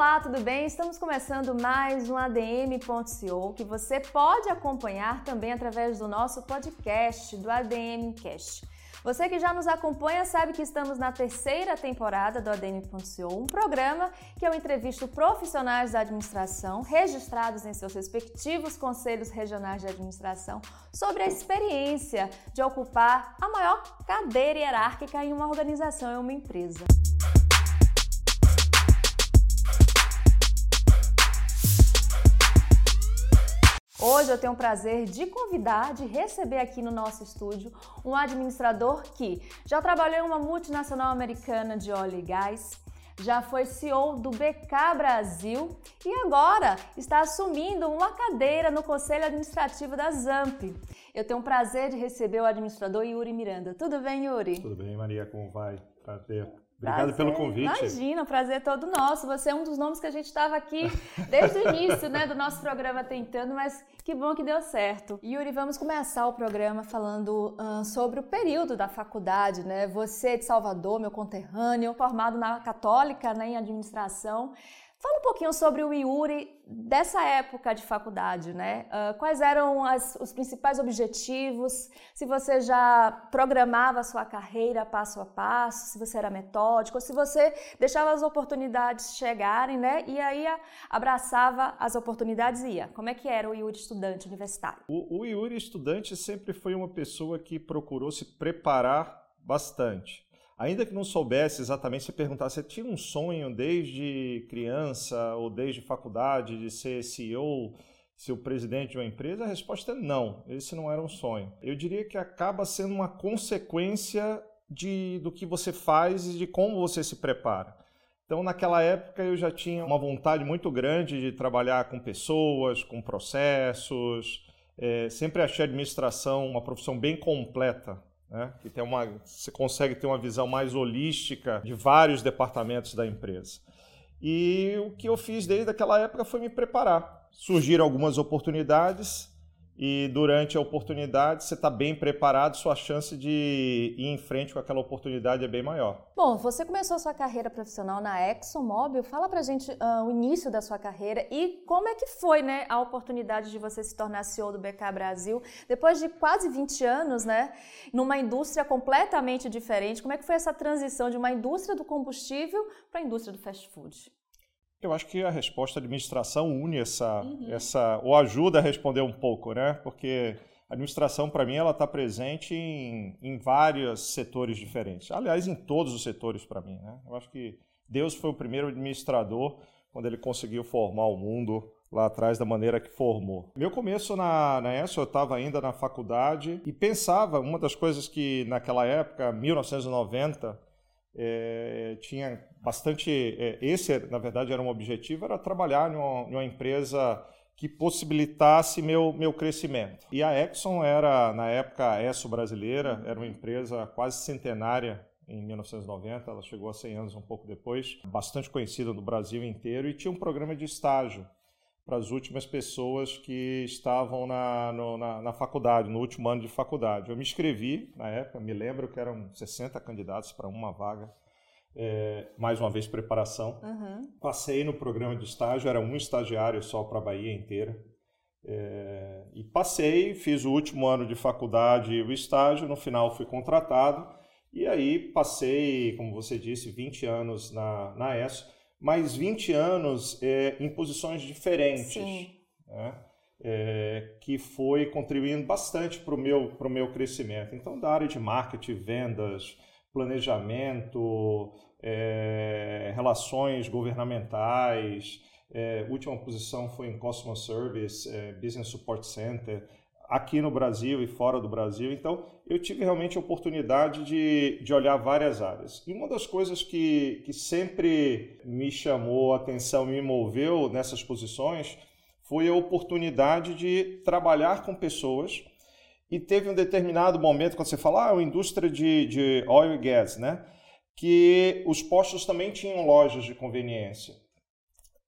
Olá, tudo bem? Estamos começando mais um ADM.co que você pode acompanhar também através do nosso podcast do ADM Cast. Você que já nos acompanha sabe que estamos na terceira temporada do ADM.co, um programa que eu entrevisto profissionais da administração registrados em seus respectivos conselhos regionais de administração sobre a experiência de ocupar a maior cadeira hierárquica em uma organização, em uma empresa. Hoje eu tenho o prazer de convidar, de receber aqui no nosso estúdio um administrador que já trabalhou em uma multinacional americana de óleo e gás, já foi CEO do BK Brasil e agora está assumindo uma cadeira no Conselho Administrativo da ZAMP. Eu tenho o prazer de receber o administrador Yuri Miranda. Tudo bem, Yuri? Tudo bem, Maria, como vai? Prazer. Obrigado prazer. pelo convite. Imagina, o prazer é todo nosso. Você é um dos nomes que a gente estava aqui desde o início né, do nosso programa tentando, mas que bom que deu certo. Yuri, vamos começar o programa falando uh, sobre o período da faculdade, né? Você é de Salvador, meu conterrâneo, formado na Católica, né, em administração. Fala um pouquinho sobre o Yuri dessa época de faculdade, né? Uh, quais eram as, os principais objetivos? Se você já programava a sua carreira passo a passo, se você era metódico, se você deixava as oportunidades chegarem, né? E aí abraçava as oportunidades e ia. Como é que era o Yuri estudante universitário? O, o Yuri estudante sempre foi uma pessoa que procurou se preparar bastante. Ainda que não soubesse exatamente, se perguntasse, você tinha um sonho desde criança ou desde faculdade de ser CEO, ser o presidente de uma empresa? A resposta é não, esse não era um sonho. Eu diria que acaba sendo uma consequência de, do que você faz e de como você se prepara. Então, naquela época, eu já tinha uma vontade muito grande de trabalhar com pessoas, com processos. É, sempre achei a administração uma profissão bem completa né? que tem uma, você consegue ter uma visão mais holística de vários departamentos da empresa. E o que eu fiz desde aquela época foi me preparar. Surgiram algumas oportunidades e durante a oportunidade você está bem preparado, sua chance de ir em frente com aquela oportunidade é bem maior. Bom, você começou a sua carreira profissional na ExxonMobil. Fala pra gente uh, o início da sua carreira e como é que foi né, a oportunidade de você se tornar CEO do BK Brasil depois de quase 20 anos, né? Numa indústria completamente diferente. Como é que foi essa transição de uma indústria do combustível para a indústria do fast food? Eu acho que a resposta da administração une essa, uhum. essa, ou ajuda a responder um pouco, né? Porque a administração, para mim, ela está presente em, em vários setores diferentes. Aliás, em todos os setores, para mim. Né? Eu acho que Deus foi o primeiro administrador quando ele conseguiu formar o mundo lá atrás da maneira que formou. Meu começo na, na ESO, eu estava ainda na faculdade e pensava, uma das coisas que naquela época, 1990, é, tinha bastante. É, esse, na verdade, era um objetivo: era trabalhar em uma, em uma empresa que possibilitasse meu, meu crescimento. E a Exxon era, na época, a ESSO brasileira, era uma empresa quase centenária em 1990, ela chegou a 100 anos um pouco depois, bastante conhecida no Brasil inteiro e tinha um programa de estágio para as últimas pessoas que estavam na, no, na, na, faculdade, no último ano de faculdade. Eu me inscrevi na época, me lembro que eram 60 candidatos para uma vaga. É, mais uma vez, preparação. Uhum. Passei no programa de estágio, era um estagiário só para a Bahia inteira. É, e passei, fiz o último ano de faculdade e o estágio, no final fui contratado. E aí passei, como você disse, 20 anos na, na ESO mais 20 anos é, em posições diferentes. Né? É, que foi contribuindo bastante para o meu, meu crescimento. Então, da área de marketing, vendas, planejamento, é, relações governamentais, é, última posição foi em Customer Service, é, Business Support Center, aqui no Brasil e fora do Brasil. Então, eu tive realmente a oportunidade de, de olhar várias áreas. E uma das coisas que, que sempre me chamou a atenção, me moveu nessas posições, foi a oportunidade de trabalhar com pessoas. E teve um determinado momento, quando você fala, ah, a indústria de, de oil e gas, né? Que os postos também tinham lojas de conveniência.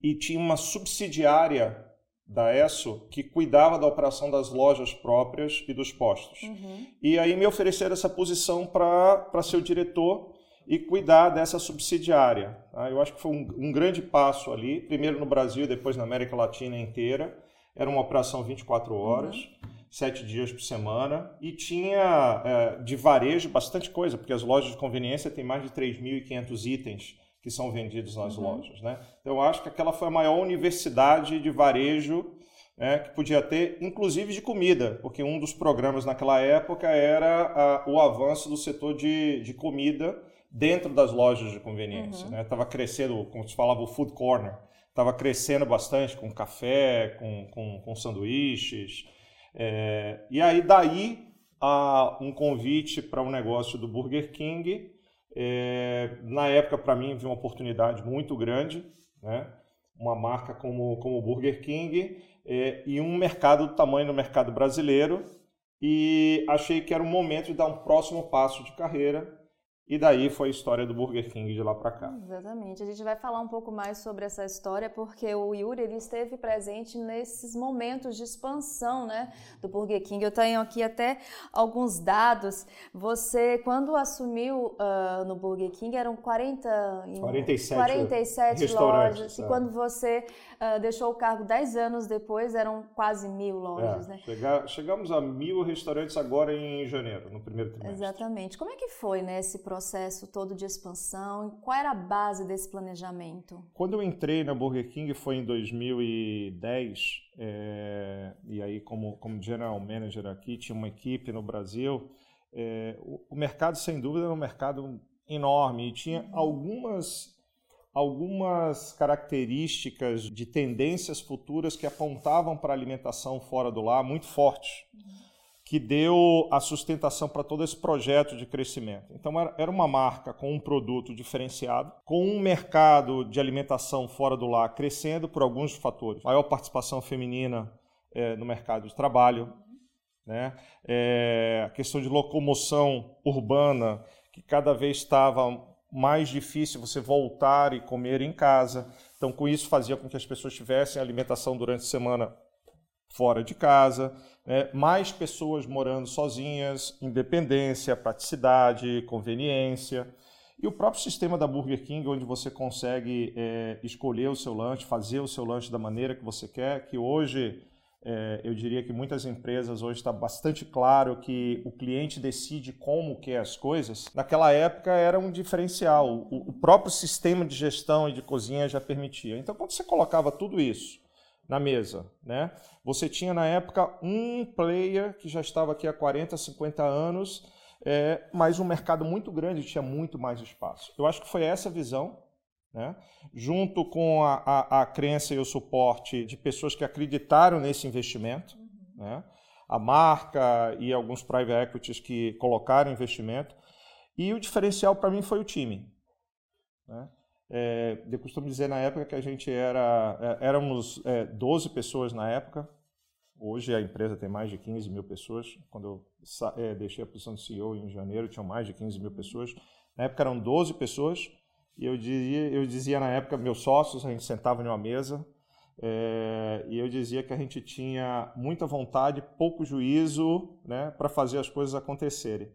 E tinha uma subsidiária da ESSO que cuidava da operação das lojas próprias e dos postos. Uhum. E aí me ofereceram essa posição para ser o diretor e cuidar dessa subsidiária. Tá? Eu acho que foi um, um, grande passo ali, primeiro no Brasil, depois na América Latina inteira. Era uma operação 24 horas, uhum. sete dias por semana, e tinha é, de varejo bastante coisa, porque as lojas de conveniência têm mais de 3.500 itens que são vendidos nas uhum. lojas. Né? Então, eu acho que aquela foi a maior universidade de varejo né, que podia ter, inclusive de comida, porque um dos programas naquela época era a, o avanço do setor de, de comida dentro das lojas de conveniência. Estava uhum. né? crescendo, como se falava, o food corner. Estava crescendo bastante com café, com, com, com sanduíches. É, e aí, daí, a, um convite para um negócio do Burger King. É, na época, para mim, vi uma oportunidade muito grande. Né? Uma marca como, como o Burger King é, e um mercado do tamanho do mercado brasileiro. E achei que era o momento de dar um próximo passo de carreira e daí foi a história do Burger King de lá para cá. Exatamente. A gente vai falar um pouco mais sobre essa história porque o Yuri ele esteve presente nesses momentos de expansão, né, do Burger King. Eu tenho aqui até alguns dados. Você quando assumiu uh, no Burger King eram 40 47, 47 lojas e quando você uh, deixou o cargo 10 anos depois eram quase mil lojas, é, né? Chegar, chegamos a mil restaurantes agora em janeiro, no primeiro trimestre. Exatamente. Como é que foi, né, esse processo? todo de expansão? Qual era a base desse planejamento? Quando eu entrei na Burger King foi em 2010, é, e aí como, como general manager aqui, tinha uma equipe no Brasil. É, o, o, mercado, sem dúvida, era um mercado enorme e tinha uhum. algumas algumas características de tendências futuras que apontavam para a alimentação fora do lar muito fortes. Uhum que deu a sustentação para todo esse projeto de crescimento. Então, era uma marca com um produto diferenciado, com um mercado de alimentação fora do lar crescendo por alguns fatores. Maior participação feminina é, no mercado de trabalho, né? É, a questão de locomoção urbana, que cada vez estava mais difícil você voltar e comer em casa. Então, com isso, fazia com que as pessoas tivessem alimentação durante a semana fora de casa, né? mais pessoas morando sozinhas, independência, praticidade, conveniência. E o próprio sistema da Burger King, onde você consegue é, escolher o seu lanche, fazer o seu lanche da maneira que você quer, que hoje eu diria que muitas empresas hoje está bastante claro que o cliente decide como quer as coisas. Naquela época era um diferencial. O, o próprio sistema de gestão e de cozinha já permitia. Então, quando você colocava tudo isso na mesa. Né? Você tinha na época um player que já estava aqui há 40, 50 anos, é, mas um mercado muito grande tinha muito mais espaço. Eu acho que foi essa visão, né? junto com a, a, a crença e o suporte de pessoas que acreditaram nesse investimento, né? a marca e alguns private equities que colocaram investimento. E o diferencial para mim foi o time. Né? É, eu costumo dizer na época que a gente era, é, éramos é, 12 pessoas na época, hoje a empresa tem mais de 15 mil pessoas, quando eu é, deixei a posição de CEO em janeiro tinham mais de 15 mil pessoas, na época eram 12 pessoas, e eu dizia, eu dizia na época, meus sócios, a gente sentava em uma mesa, é, e eu dizia que a gente tinha muita vontade, pouco juízo né, para fazer as coisas acontecerem.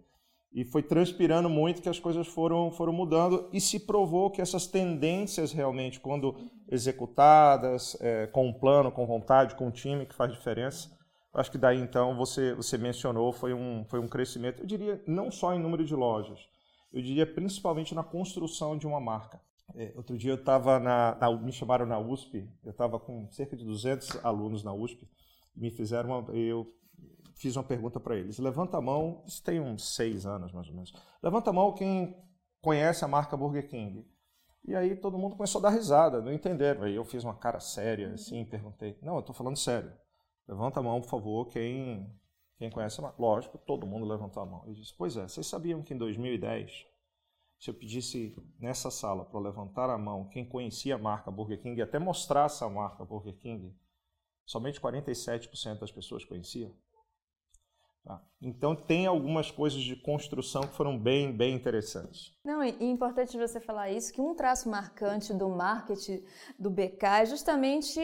E foi transpirando muito que as coisas foram, foram mudando e se provou que essas tendências realmente, quando executadas, é, com um plano, com vontade, com um time que faz diferença, acho que daí então você, você mencionou, foi um, foi um crescimento, eu diria não só em número de lojas, eu diria principalmente na construção de uma marca. É, outro dia eu estava na, na, me chamaram na USP, eu estava com cerca de 200 alunos na USP, me fizeram uma, eu fiz uma pergunta para eles. Levanta a mão, isso tem uns seis anos mais ou menos. Levanta a mão quem conhece a marca Burger King. E aí todo mundo começou a dar risada, não entenderam. Aí eu fiz uma cara séria, assim, perguntei. Não, eu estou falando sério. Levanta a mão, por favor, quem, quem conhece a marca. Lógico, todo mundo levantou a mão. Eu disse, pois é, vocês sabiam que em 2010, se eu pedisse nessa sala para levantar a mão quem conhecia a marca Burger King e até mostrasse a marca Burger King, somente 47% das pessoas conheciam? Tá? Então tem algumas coisas de construção que foram bem, bem interessantes. Não, e é importante você falar isso, que um traço marcante do marketing do BK é justamente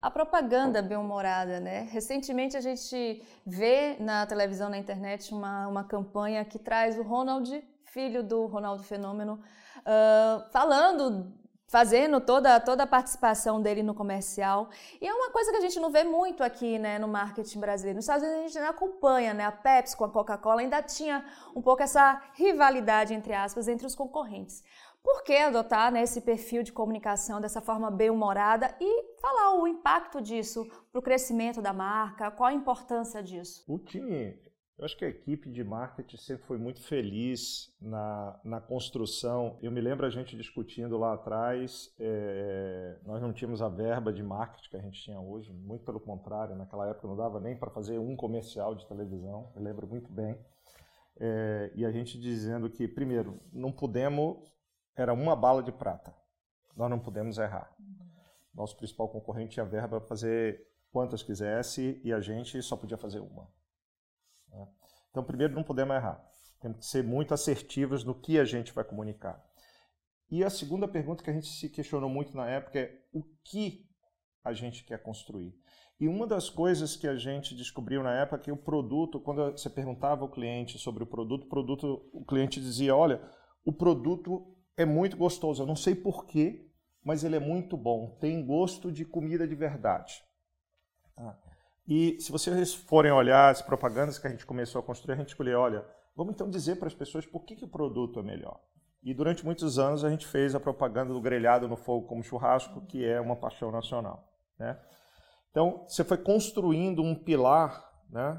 a propaganda bem-humorada, né? Recentemente a gente vê na televisão, na internet, uma, uma campanha que traz o Ronald filho do Ronaldo Fenômeno, uh, falando fazendo toda, toda a participação dele no comercial. E é uma coisa que a gente não vê muito aqui né, no marketing brasileiro. Nos Estados Unidos a gente não acompanha, né? A Pepsi com a Coca-Cola ainda tinha um pouco essa rivalidade, entre aspas, entre os concorrentes. Por que adotar né, esse perfil de comunicação dessa forma bem-humorada e falar o impacto disso para o crescimento da marca? Qual a importância disso? O time eu acho que a equipe de marketing sempre foi muito feliz na, na construção. Eu me lembro a gente discutindo lá atrás, é, nós não tínhamos a verba de marketing que a gente tinha hoje, muito pelo contrário, naquela época não dava nem para fazer um comercial de televisão, eu lembro muito bem. É, e a gente dizendo que, primeiro, não pudemos, era uma bala de prata, nós não pudemos errar. Nosso principal concorrente tinha verba para fazer quantas quisesse e a gente só podia fazer uma. Né? Então, primeiro, não podemos errar. Temos que ser muito assertivos no que a gente vai comunicar. E a segunda pergunta que a gente se questionou muito na época é o que a gente quer construir. E uma das coisas que a gente descobriu na época é que o produto, quando você perguntava ao cliente sobre o produto, o produto, o cliente dizia: "Olha, o produto é muito gostoso. Eu não sei porquê, mas ele é muito bom. Tem gosto de comida de verdade." Ah. E se vocês forem olhar as propagandas que a gente começou a construir, a gente escolheu, olha, vamos então dizer para as pessoas por que, que o produto é melhor. E durante muitos anos a gente fez a propaganda do grelhado no fogo como churrasco, que é uma paixão nacional. Né? Então, você foi construindo um pilar, né?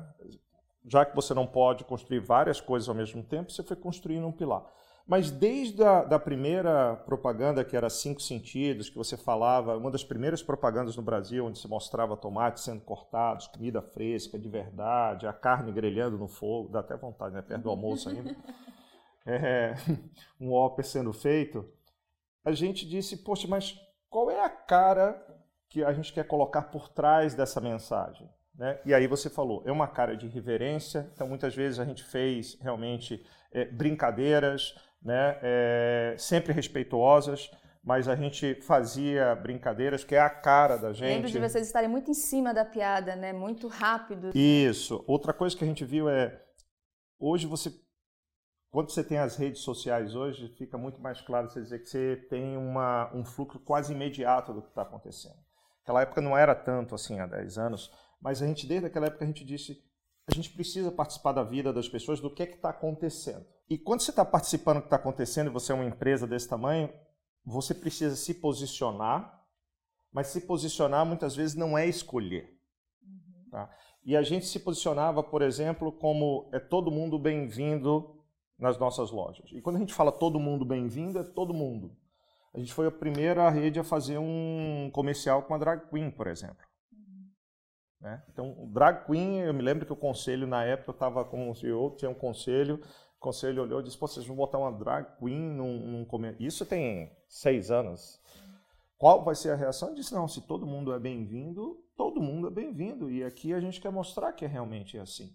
já que você não pode construir várias coisas ao mesmo tempo, você foi construindo um pilar. Mas desde a da primeira propaganda, que era Cinco Sentidos, que você falava, uma das primeiras propagandas no Brasil, onde se mostrava tomates sendo cortados, comida fresca, de verdade, a carne grelhando no fogo, dá até vontade, né? Perto do almoço ainda. É, um óper sendo feito. A gente disse, poxa, mas qual é a cara que a gente quer colocar por trás dessa mensagem? Né? E aí você falou, é uma cara de reverência, então muitas vezes a gente fez realmente é, brincadeiras, né? É, sempre respeituosas, mas a gente fazia brincadeiras que é a cara da gente. Lembro de vocês estarem muito em cima da piada, né? Muito rápido. Isso. Outra coisa que a gente viu é hoje você quando você tem as redes sociais hoje, fica muito mais claro você dizer que você tem uma, um fluxo quase imediato do que está acontecendo. Naquela época não era tanto assim, há 10 anos, mas a gente, desde aquela época, a gente disse a gente precisa participar da vida das pessoas, do que é que está acontecendo. E quando você está participando do que está acontecendo, e você é uma empresa desse tamanho, você precisa se posicionar, mas se posicionar muitas vezes não é escolher. Uhum. Tá? E a gente se posicionava, por exemplo, como é todo mundo bem-vindo nas nossas lojas. E quando a gente fala todo mundo bem-vindo, é todo mundo. A gente foi a primeira rede a fazer um comercial com a drag queen, por exemplo. Né? Então, o drag queen, eu me lembro que o conselho, na época, eu estava como CEO, tinha um conselho, o conselho olhou e disse, Pô, vocês vão botar uma drag queen num, num Isso tem seis anos. Qual vai ser a reação? Eu disse, não, se todo mundo é bem-vindo, todo mundo é bem-vindo. E aqui a gente quer mostrar que é realmente assim.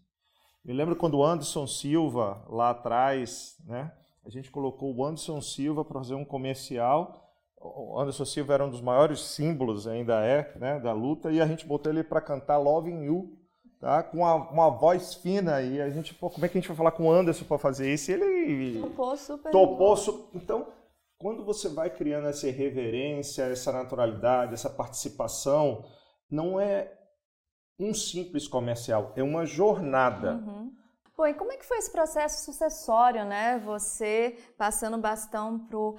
Me lembro quando o Anderson Silva, lá atrás, né, a gente colocou o Anderson Silva para fazer um comercial o Anderson Silva era um dos maiores símbolos, ainda é, né, da luta, e a gente botou ele para cantar Loving You, tá? com uma, uma, voz fina, e a gente, pô, como é que a gente vai falar com o Anderson para fazer isso? E ele topou super. Topou super. Então, quando você vai criando essa reverência, essa naturalidade, essa participação, não é um simples comercial, é uma jornada. Uhum. Bom, e como é que foi esse processo sucessório, né? Você passando o bastão pro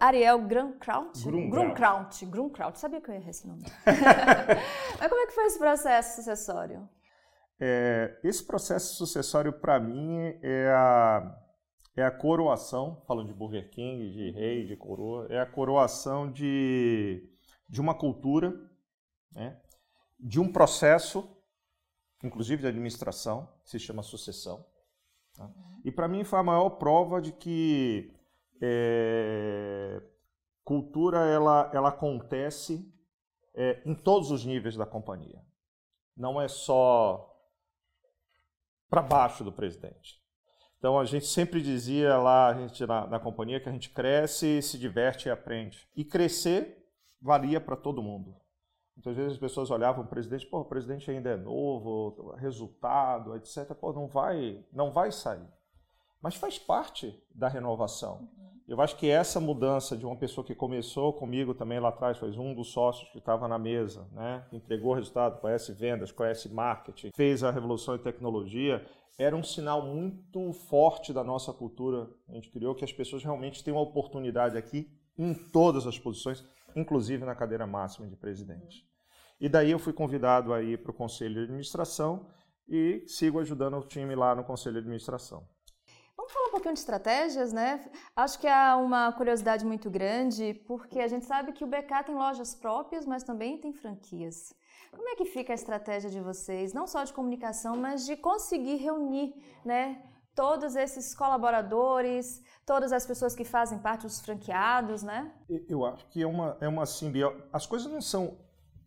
Ariel Grunkraut? Grunkraut. Grunkraut. Sabia que eu ia errar esse nome. Mas como é que foi esse processo sucessório? É, esse processo sucessório, para mim, é a, é a coroação, falando de Burger King, de rei, de coroa, é a coroação de, de uma cultura, né, de um processo, inclusive de administração, que se chama sucessão. Tá? E para mim foi a maior prova de que é, cultura ela, ela acontece é, em todos os níveis da companhia. Não é só para baixo do presidente. Então a gente sempre dizia lá a gente, na, na companhia que a gente cresce, se diverte e aprende. E crescer valia para todo mundo. Muitas vezes as pessoas olhavam o presidente, pô, o presidente ainda é novo, resultado, etc. Pô, não vai, não vai sair. Mas faz parte da renovação. Eu acho que essa mudança de uma pessoa que começou comigo também lá atrás, foi um dos sócios que estava na mesa, né? entregou o resultado, conhece vendas, conhece marketing, fez a revolução em tecnologia, era um sinal muito forte da nossa cultura. A gente criou que as pessoas realmente têm uma oportunidade aqui em todas as posições, inclusive na cadeira máxima de presidente. E daí eu fui convidado aí para o conselho de administração e sigo ajudando o time lá no conselho de administração. Vamos falar um pouquinho de estratégias, né? Acho que há uma curiosidade muito grande, porque a gente sabe que o BK tem lojas próprias, mas também tem franquias. Como é que fica a estratégia de vocês, não só de comunicação, mas de conseguir reunir, né, todos esses colaboradores, todas as pessoas que fazem parte dos franqueados, né? Eu acho que é uma, é uma simbiose. As coisas não são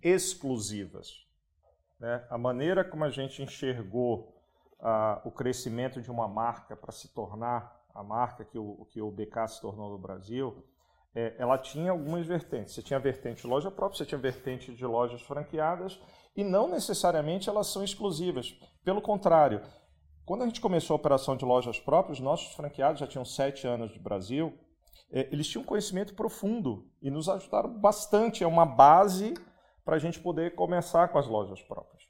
exclusivas. Né? A maneira como a gente enxergou o crescimento de uma marca para se tornar a marca que o, que o BK se tornou no Brasil, é, ela tinha algumas vertentes. Você tinha vertente de loja própria, você tinha vertente de lojas franqueadas, e não necessariamente elas são exclusivas. Pelo contrário, quando a gente começou a operação de lojas próprias, nossos franqueados já tinham sete anos de Brasil, é, eles tinham conhecimento profundo e nos ajudaram bastante. É uma base para a gente poder começar com as lojas próprias.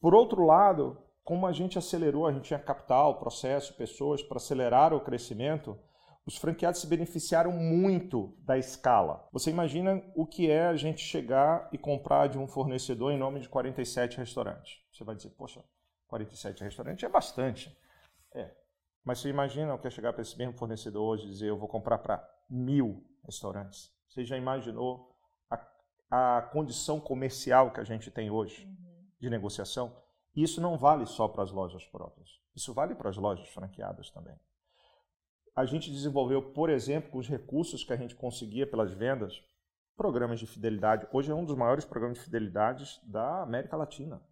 Por outro lado, como a gente acelerou, a gente tinha capital, processo, pessoas para acelerar o crescimento, os franqueados se beneficiaram muito da escala. Você imagina o que é a gente chegar e comprar de um fornecedor em nome de 47 restaurantes. Você vai dizer, poxa, 47 restaurantes é bastante. É. Mas você imagina o que é chegar para esse mesmo fornecedor hoje e dizer, eu vou comprar para mil restaurantes. Você já imaginou a condição comercial que a gente tem hoje uhum. de negociação, isso não vale só para as lojas próprias. Isso vale para as lojas franqueadas também. A gente desenvolveu, por exemplo, com os recursos que a gente conseguia pelas vendas, programas de fidelidade. Hoje é um dos maiores programas de fidelidade da América Latina.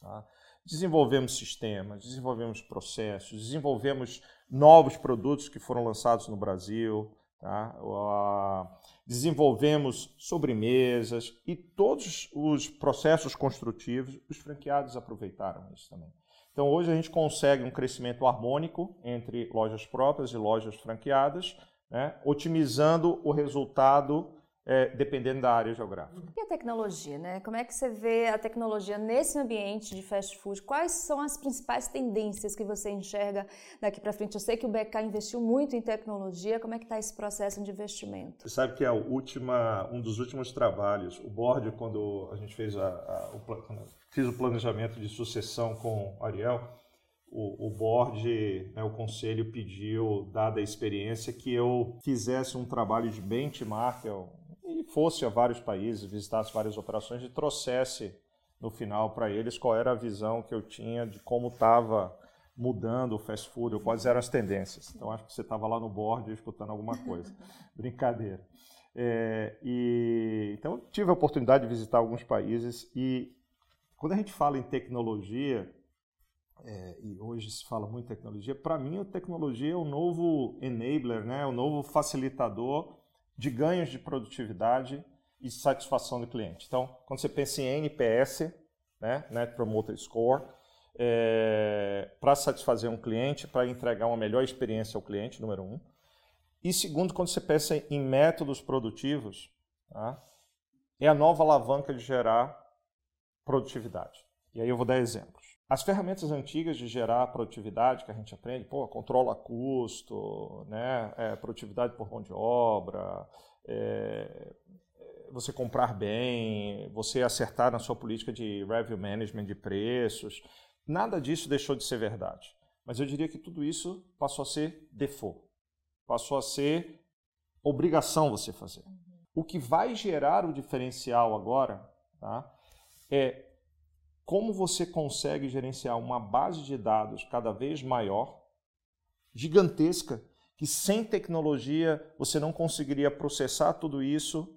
Tá? Desenvolvemos sistemas, desenvolvemos processos, desenvolvemos novos produtos que foram lançados no Brasil. Tá? Desenvolvemos sobremesas e todos os processos construtivos, os franqueados aproveitaram isso também. Então hoje a gente consegue um crescimento harmônico entre lojas próprias e lojas franqueadas, né? otimizando o resultado é, dependendo da área geográfica. E a tecnologia, né? Como é que você vê a tecnologia nesse ambiente de fast food? Quais são as principais tendências que você enxerga daqui para frente? Eu sei que o BK investiu muito em tecnologia. Como é que está esse processo de investimento? Você sabe que é última, um dos últimos trabalhos, o board, quando a gente fez a, a o, fiz o planejamento de sucessão com o Ariel, o, o board, né, o conselho pediu, dada a experiência, que eu fizesse um trabalho de benchmark, fosse a vários países, visitasse várias operações e trouxesse no final para eles qual era a visão que eu tinha de como estava mudando o fast food, ou quais eram as tendências. Então acho que você estava lá no board escutando alguma coisa. Brincadeira. É, e, então tive a oportunidade de visitar alguns países e quando a gente fala em tecnologia, é, e hoje se fala muito em tecnologia, para mim a tecnologia é o novo enabler, né? o novo facilitador de ganhos de produtividade e satisfação do cliente. Então, quando você pensa em NPS, né, Net Promoter Score, é, para satisfazer um cliente, para entregar uma melhor experiência ao cliente, número um. E segundo, quando você pensa em métodos produtivos, tá, é a nova alavanca de gerar produtividade. E aí eu vou dar exemplos. As ferramentas antigas de gerar produtividade que a gente aprende, pô, controla custo, né, é, produtividade por mão de obra, é, você comprar bem, você acertar na sua política de revenue management de preços, nada disso deixou de ser verdade. Mas eu diria que tudo isso passou a ser default, passou a ser obrigação você fazer. O que vai gerar o diferencial agora tá, é como você consegue gerenciar uma base de dados cada vez maior, gigantesca, que sem tecnologia você não conseguiria processar tudo isso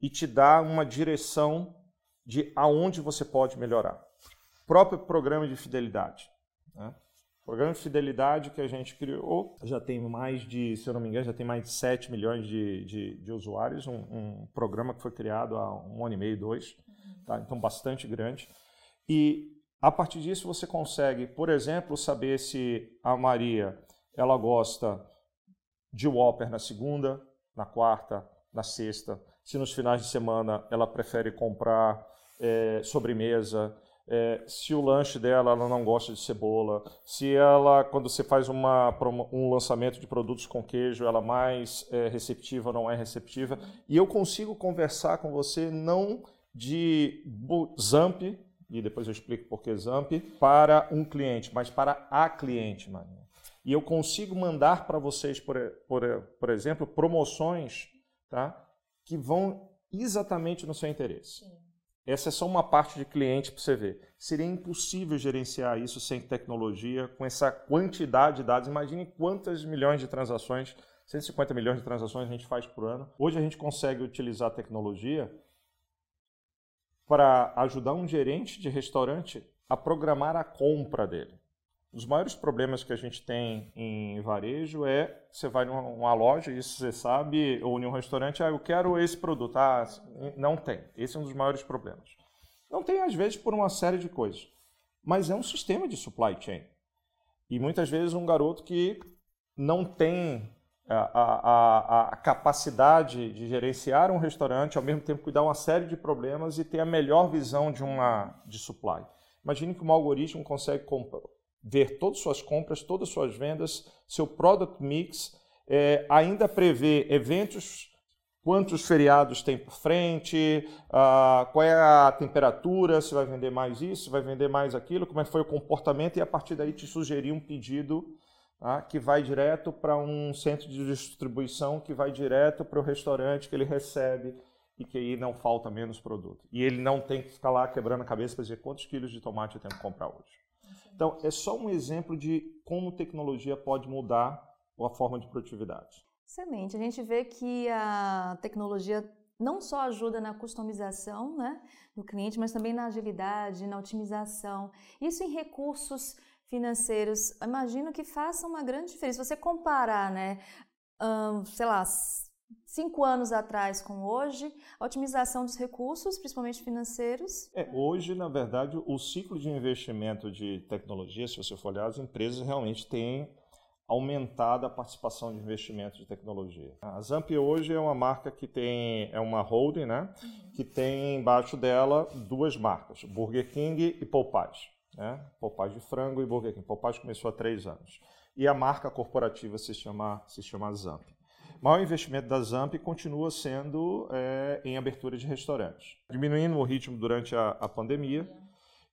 e te dar uma direção de aonde você pode melhorar. O próprio programa de fidelidade. Né? O programa de fidelidade que a gente criou já tem mais de, se eu não me engano, já tem mais de 7 milhões de, de, de usuários. Um, um, programa que foi criado há um ano e meio, dois. Tá? Então, bastante grande. E a partir disso você consegue, por exemplo, saber se a Maria ela gosta de Whopper na segunda, na quarta, na sexta. Se nos finais de semana ela prefere comprar é, sobremesa, é, se o lanche dela ela não gosta de cebola, se ela, quando você faz uma, um lançamento de produtos com queijo, ela mais é receptiva ou não é receptiva. E eu consigo conversar com você não de Zamp, e depois eu explico por que Zamp, para um cliente, mas para a cliente, Marinha. E eu consigo mandar para vocês, por, por, por exemplo, promoções tá, que vão exatamente no seu interesse. Sim. Essa é só uma parte de cliente para você ver. Seria impossível gerenciar isso sem tecnologia, com essa quantidade de dados. Imagine quantas milhões de transações, 150 milhões de transações a gente faz por ano. Hoje a gente consegue utilizar a tecnologia para ajudar um gerente de restaurante a programar a compra dele. Os maiores problemas que a gente tem em varejo é você vai numa loja, isso você sabe, ou em um restaurante, ah, eu quero esse produto. Ah, não tem. Esse é um dos maiores problemas. Não tem, às vezes, por uma série de coisas. Mas é um sistema de supply chain. E muitas vezes um garoto que não tem a, a, a, capacidade de gerenciar um restaurante, ao mesmo tempo cuidar uma série de problemas e ter a melhor visão de uma de supply. Imagine que um algoritmo consegue ver todas as suas compras, todas as suas vendas, seu product mix, é, ainda prevê eventos, quantos feriados tem por frente, uh, qual é a temperatura, se vai vender mais isso, se vai vender mais aquilo, como é que foi o comportamento, e a partir daí te sugerir um pedido tá, que vai direto para um centro de distribuição, que vai direto para o restaurante que ele recebe e que aí não falta menos produto. E ele não tem que ficar lá quebrando a cabeça para dizer quantos quilos de tomate eu tenho que comprar hoje. Então, é só um exemplo de como tecnologia pode mudar a forma de produtividade. Excelente. A gente vê que a tecnologia não só ajuda na customização né, do cliente, mas também na agilidade, na otimização. Isso em recursos financeiros, imagino que faça uma grande diferença. Se você comparar, né, um, sei lá, cinco anos atrás com hoje, a otimização dos recursos, principalmente financeiros? É, hoje, na verdade, o ciclo de investimento de tecnologia, se você for olhar, as empresas realmente têm aumentado a participação de investimento de tecnologia. A Zamp hoje é uma marca que tem, é uma holding, né, uhum. que tem embaixo dela duas marcas, Burger King e Popeyes. Né? De frango e Burger King. Popeyes começou há três anos. E a marca corporativa se chama, se chama Zamp maior investimento da Zamp continua sendo é, em abertura de restaurantes, diminuindo o ritmo durante a, a pandemia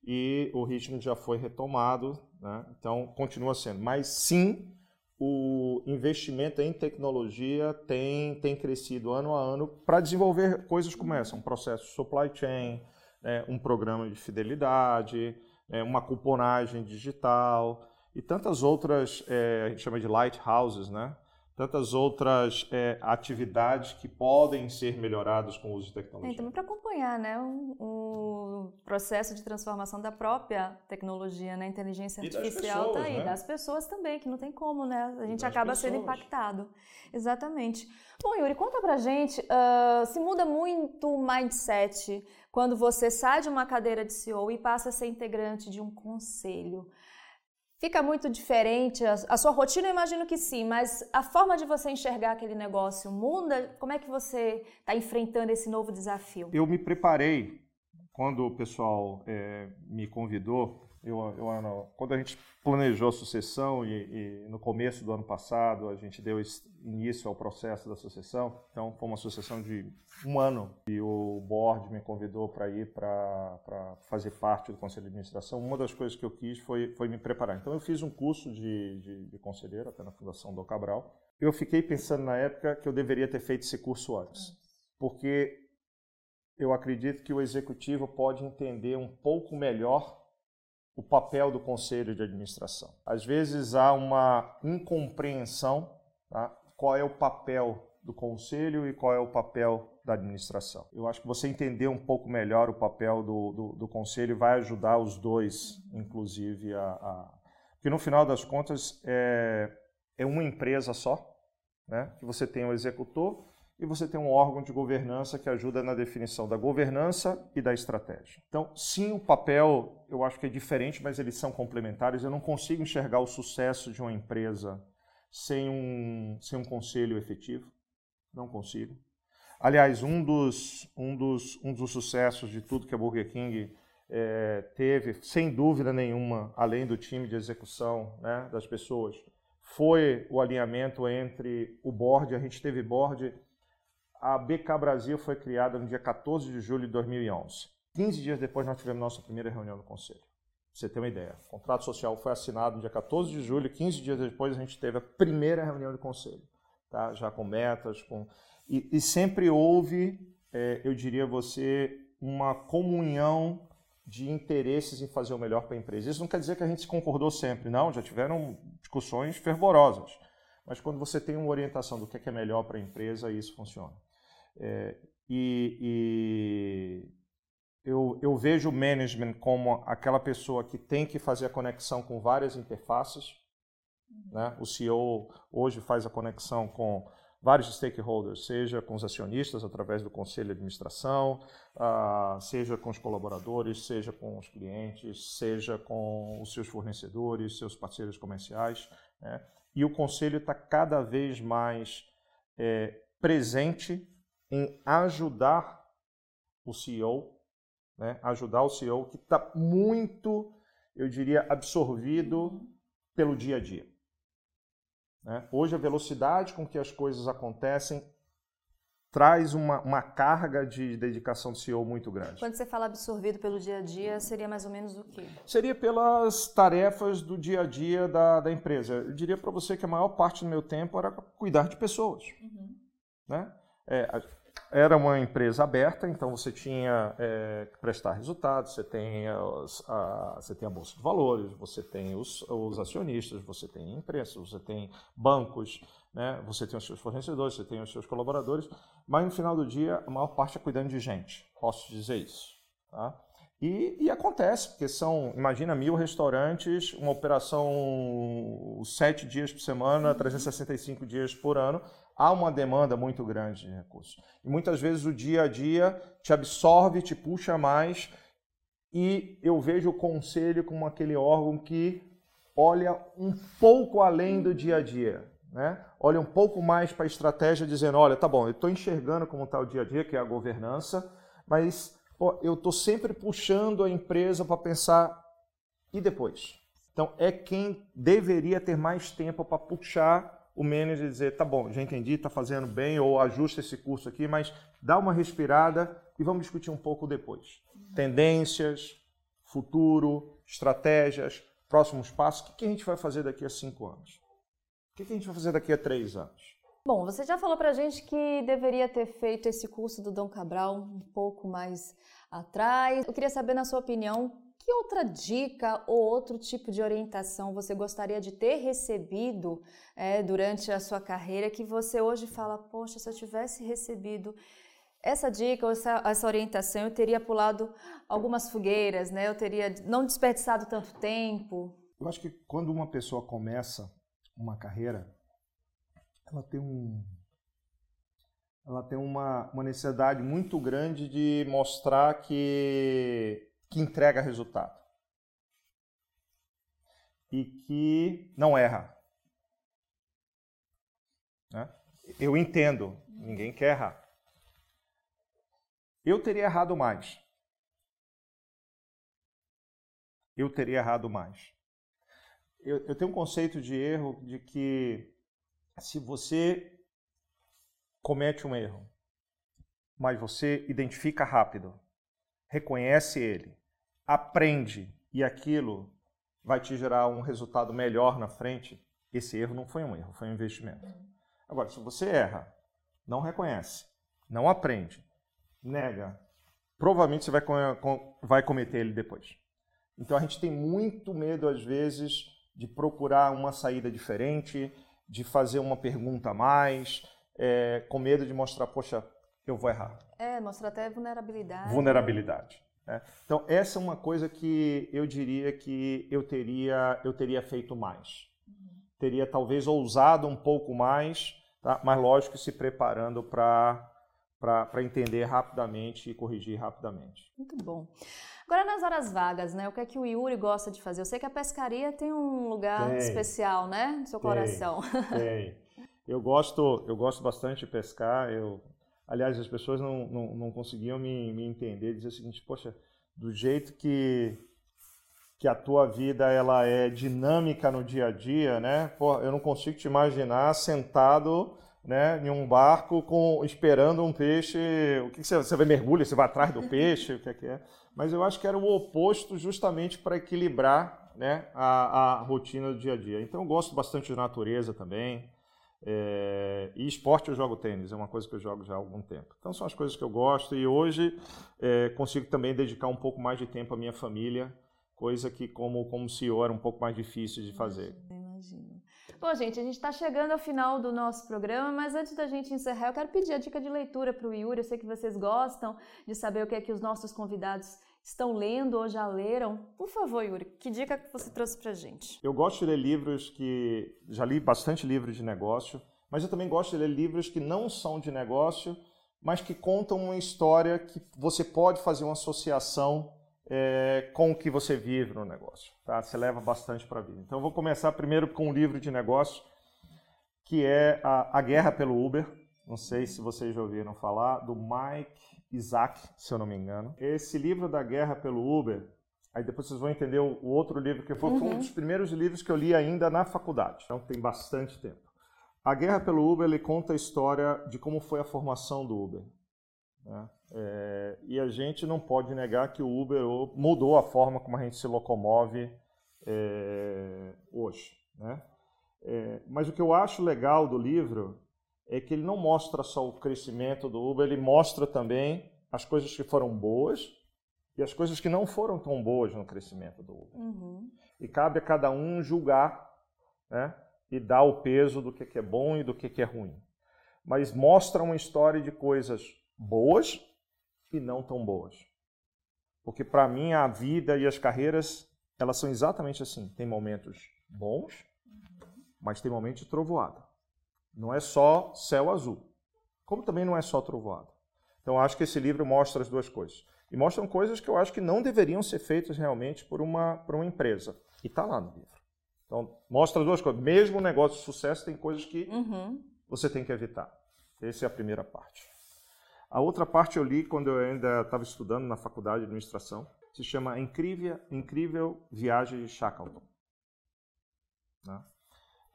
e o ritmo já foi retomado, né? então continua sendo. Mas sim, o investimento em tecnologia tem, tem crescido ano a ano para desenvolver coisas como essa, um processo supply chain, né? um programa de fidelidade, né? uma cuponagem digital e tantas outras, é, a gente chama de lighthouses, né? Tantas outras é, atividades que podem ser melhoradas com o uso de tecnologia. É, também para acompanhar né, o, o, processo de transformação da própria tecnologia, né? Inteligência artificial está aí, né? das pessoas também, que não tem como, né? A gente acaba pessoas. sendo impactado. Exatamente. Bom, Yuri, conta pra gente, uh, se muda muito o mindset quando você sai de uma cadeira de CEO e passa a ser integrante de um conselho. Fica muito diferente a, sua rotina, eu imagino que sim, mas a forma de você enxergar aquele negócio muda? Como é que você está enfrentando esse novo desafio? Eu me preparei quando o pessoal é, me convidou eu, eu, quando a gente planejou a sucessão e, e, no começo do ano passado a gente deu início ao processo da sucessão, então foi uma sucessão de um ano e o board me convidou para ir para fazer parte do conselho de administração. Uma das coisas que eu quis foi, foi me preparar. Então eu fiz um curso de, de, de conselheiro até na Fundação do Cabral. Eu fiquei pensando na época que eu deveria ter feito esse curso antes, porque eu acredito que o executivo pode entender um pouco melhor o papel do conselho de administração. Às vezes há uma incompreensão, tá? qual é o papel do conselho e qual é o papel da administração. Eu acho que você entender um pouco melhor o papel do, do, do conselho vai ajudar os dois, inclusive, a, a... Porque no final das contas é, é uma empresa só, né? que você tem o executor e você tem um órgão de governança que ajuda na definição da governança e da estratégia. Então, sim, o papel eu acho que é diferente, mas eles são complementares. Eu não consigo enxergar o sucesso de uma empresa sem um, sem um conselho efetivo. Não consigo. Aliás, um dos, um, dos, um dos sucessos de tudo que a Burger King é, teve, sem dúvida nenhuma, além do time de execução né, das pessoas, foi o alinhamento entre o board. A gente teve board. A BK Brasil foi criada no dia 14 de julho de 2011. 15 dias depois, nós tivemos nossa primeira reunião no conselho. Pra você ter uma ideia. O contrato social foi assinado no dia 14 de julho. 15 dias depois, a gente teve a primeira reunião do conselho. Tá? Já com metas. com E, e sempre houve, é, eu diria a você, uma comunhão de interesses em fazer o melhor para a empresa. Isso não quer dizer que a gente se concordou sempre, não, já tiveram discussões fervorosas. Mas quando você tem uma orientação do que é, que é melhor para a empresa, isso funciona. É, e, e eu, eu, vejo o management como aquela pessoa que tem que fazer a conexão com várias interfaces. Né? O CEO hoje faz a conexão com vários stakeholders, seja com os acionistas através do conselho de administração, uh, seja com os colaboradores, seja com os clientes, seja com os seus fornecedores, seus parceiros comerciais. Né? E o conselho está cada vez mais é, presente em ajudar o CEO, né? ajudar o CEO que está muito, eu diria, absorvido pelo dia a dia. Né? Hoje, a velocidade com que as coisas acontecem traz uma, uma carga de dedicação do CEO muito grande. Quando você fala absorvido pelo dia a dia, seria mais ou menos o quê? Seria pelas tarefas do dia a dia da, da empresa. Eu diria para você que a maior parte do meu tempo era cuidar de pessoas. Uhum. Né? É, era uma empresa aberta, então você tinha é, que prestar resultados, você tem, a, você tem a Bolsa de Valores, você tem os, os acionistas, você tem imprensa, você tem bancos, né? você tem os seus fornecedores, você tem os seus colaboradores, mas no final do dia a maior parte é cuidando de gente, posso dizer isso. Tá? E, e, acontece, porque são, imagina, mil restaurantes, uma operação sete dias por semana, 365 dias por ano, há uma demanda muito grande de recursos. E muitas vezes o dia a dia te absorve, te puxa mais, e eu vejo o conselho como aquele órgão que olha um pouco além do dia a dia. Né? Olha um pouco mais para a estratégia, dizendo: olha, tá bom, eu estou enxergando como está o dia a dia, que é a governança, mas pô, eu estou sempre puxando a empresa para pensar e depois. Então, é quem deveria ter mais tempo para puxar o manager dizer, tá bom, já entendi, está fazendo bem, ou ajusta esse curso aqui, mas dá uma respirada e vamos discutir um pouco depois. Tendências, futuro, estratégias, próximos passos. O que a gente vai fazer daqui a cinco anos? O que a gente vai fazer daqui a três anos? Bom, você já falou para a gente que deveria ter feito esse curso do Dom Cabral um pouco mais atrás. Eu queria saber, na sua opinião, que outra dica ou outro tipo de orientação você gostaria de ter recebido é, durante a sua carreira que você hoje fala, poxa, se eu tivesse recebido essa dica ou essa, essa orientação, eu teria pulado algumas fogueiras, né? Eu teria não desperdiçado tanto tempo. Eu acho que quando uma pessoa começa uma carreira, ela tem um ela tem uma, uma necessidade muito grande de mostrar que que entrega resultado e que não erra. Né? Eu entendo, ninguém quer errar. Eu teria errado mais. Eu teria errado mais. Eu, eu tenho um conceito de erro de que se você comete um erro, mas você identifica rápido, reconhece ele, aprende e aquilo vai te gerar um resultado melhor na frente, esse erro não foi um erro, foi um investimento. Agora, se você erra, não reconhece, não aprende, nega, provavelmente você vai, vai cometer ele depois. Então a gente tem muito medo, às vezes, de procurar uma saída diferente, de fazer uma pergunta a mais, é, com medo de mostrar, poxa, eu vou errar. É, mostrar até vulnerabilidade. Vulnerabilidade. Né? Então, essa é uma coisa que eu diria que eu teria, eu teria feito mais. Uhum. Teria talvez ousado um pouco mais, tá? mas lógico se preparando para para entender rapidamente e corrigir rapidamente. Muito bom. Agora, nas horas vagas, né? O que é que o Yuri gosta de fazer? Eu sei que a pescaria tem um lugar Tem. especial, né? No seu Tem. coração. Tem. Eu gosto, eu gosto bastante de pescar. Eu, aliás, as pessoas não, não, não conseguiam me, me entender, dizer o seguinte, poxa, do jeito que que a tua vida ela é dinâmica no dia a dia, né? Pô, eu não consigo te imaginar sentado, né, em um barco com esperando um peixe. O que, que você, você vai mergulhar? Você vai atrás do peixe? O que é que é? Mas eu acho que era o oposto, justamente para equilibrar, né, a, a rotina do dia a dia. Então eu gosto bastante de natureza também. É, e esporte eu jogo tênis, é uma coisa que eu jogo já há algum tempo. Então são as coisas que eu gosto e hoje é, consigo também dedicar um pouco mais de tempo à minha família, coisa que como, como CEO era um pouco mais difícil de fazer. Imagino. Bom, gente, a gente está chegando ao final do nosso programa, mas antes da gente encerrar, eu quero pedir a dica de leitura para o Yuri. Eu sei que vocês gostam de saber o que é que os nossos convidados estão lendo ou já leram. Por favor, Yuri, que dica que você trouxe para gente? Eu gosto de ler livros que. Já li bastante livros de negócio, mas eu também gosto de ler livros que não são de negócio, mas que contam uma história que você pode fazer uma associação é, com o que você vive no negócio. Tá? Você leva bastante para a vida. Então, eu vou começar primeiro com um livro de negócio, que é a, a Guerra pelo Uber. Não sei se vocês já ouviram falar, do Mike Isaac, se eu não me engano. Esse livro da Guerra pelo Uber, aí depois vocês vão entender o, outro livro, que foi, foi um dos primeiros livros que eu li ainda na faculdade. Então, tem bastante tempo. A Guerra pelo Uber, ele conta a história de como foi a formação do Uber. Né? É, e a gente não pode negar que o Uber mudou a forma como a gente se locomove é, hoje. Né? É, mas o que eu acho legal do livro é que ele não mostra só o crescimento do Uber, ele mostra também as coisas que foram boas e as coisas que não foram tão boas no crescimento do Uber. Uhum. E cabe a cada um julgar né, e dar o peso do que é bom e do que é ruim. Mas mostra uma história de coisas boas e não tão boas. Porque para mim a vida e as carreiras, elas são exatamente assim. Tem momentos bons, mas tem momentos de trovoada. Não é só céu azul, como também não é só trovoada. Então acho que esse livro mostra as duas coisas. E mostram coisas que eu acho que não deveriam ser feitas realmente por uma, por uma empresa. E está lá no livro. Então mostra as duas coisas. Mesmo o negócio de sucesso tem coisas que Uhum. você tem que evitar. Essa é a primeira parte. A outra parte eu li quando eu ainda estava estudando na faculdade de administração. Se chama Incrível, Incrível Viagem de Shackleton. Né?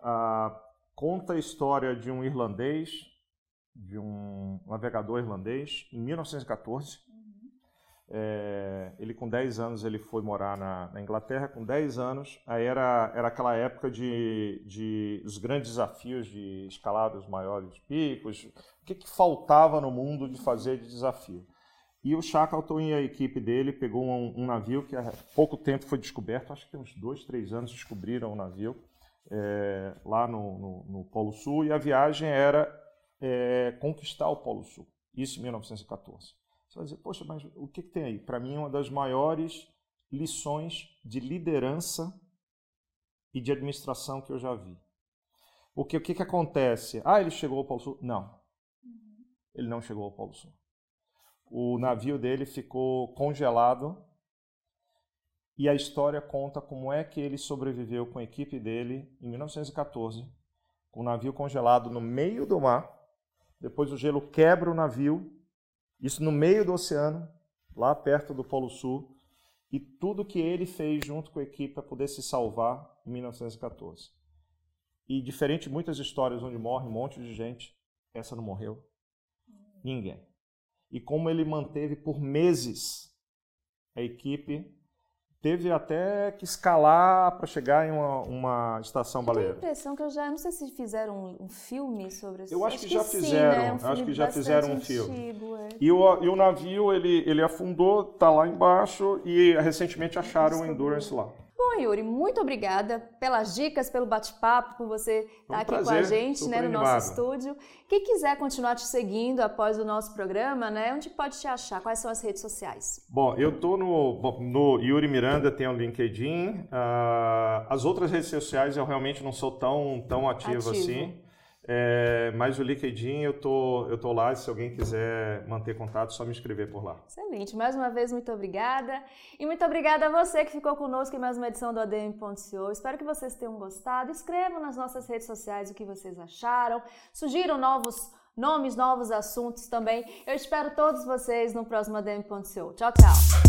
Ah, conta a história de um irlandês, de um navegador irlandês, em 1914. É, ele com 10 anos ele foi morar na, na, Inglaterra, com 10 anos, aí era, era aquela época de, de os grandes desafios de escalar os maiores picos, o que, que faltava no mundo de fazer de desafio. E o Shackleton e a equipe dele pegou um, um, navio que há pouco tempo foi descoberto, acho que uns dois, três anos descobriram o navio é, lá no, no, no, Polo Sul, e a viagem era é, conquistar o Polo Sul, isso em 1914. Você vai dizer, poxa, mas o que, que tem aí? Para mim, uma das maiores lições de liderança e de administração que eu já vi. Porque o que, que acontece? Ah, ele chegou ao Polo Sul? Não. Ele não chegou ao Polo Sul. O navio dele ficou congelado e a história conta como é que ele sobreviveu com a equipe dele em 1914, com o navio congelado no meio do mar. Depois o gelo quebra o navio isso no meio do oceano, lá perto do Polo Sul, e tudo que ele fez junto com a equipe para poder se salvar em 1914. E diferente de muitas histórias onde morre um monte de gente, essa não morreu. Ninguém. E como ele manteve por meses a equipe teve até que escalar para chegar em uma, uma estação eu baleeira. Eu tenho a impressão que eu já não sei se fizeram um, filme sobre isso. Eu acho, acho que, já sim, fizeram, né? um acho que já fizeram um antigo, filme. É. E, o, e o navio ele, ele afundou, tá lá embaixo e recentemente acharam o Endurance lá. Bom, Yuri, muito obrigada pelas dicas, pelo bate-papo, por você estar um aqui prazer, com a gente né, no animado. nosso estúdio. Quem quiser continuar te seguindo após o nosso programa, né, onde pode te achar? Quais são as redes sociais? Bom, eu estou no, no Yuri Miranda, tem o LinkedIn. Uh, as outras redes sociais eu realmente não sou tão, tão ativo, Ativo. assim. É, mas o LinkedIn eu tô, eu tô lá, se alguém quiser manter contato, só me escrever por lá. Excelente. Mais uma vez, muito obrigada. E muito obrigada a você que ficou conosco em mais uma edição do ADM.co. Espero que vocês tenham gostado. Escrevam nas nossas redes sociais o que vocês acharam. Sugiram novos nomes, novos assuntos também. Eu espero todos vocês no próximo ADM.co. Tchau, tchau.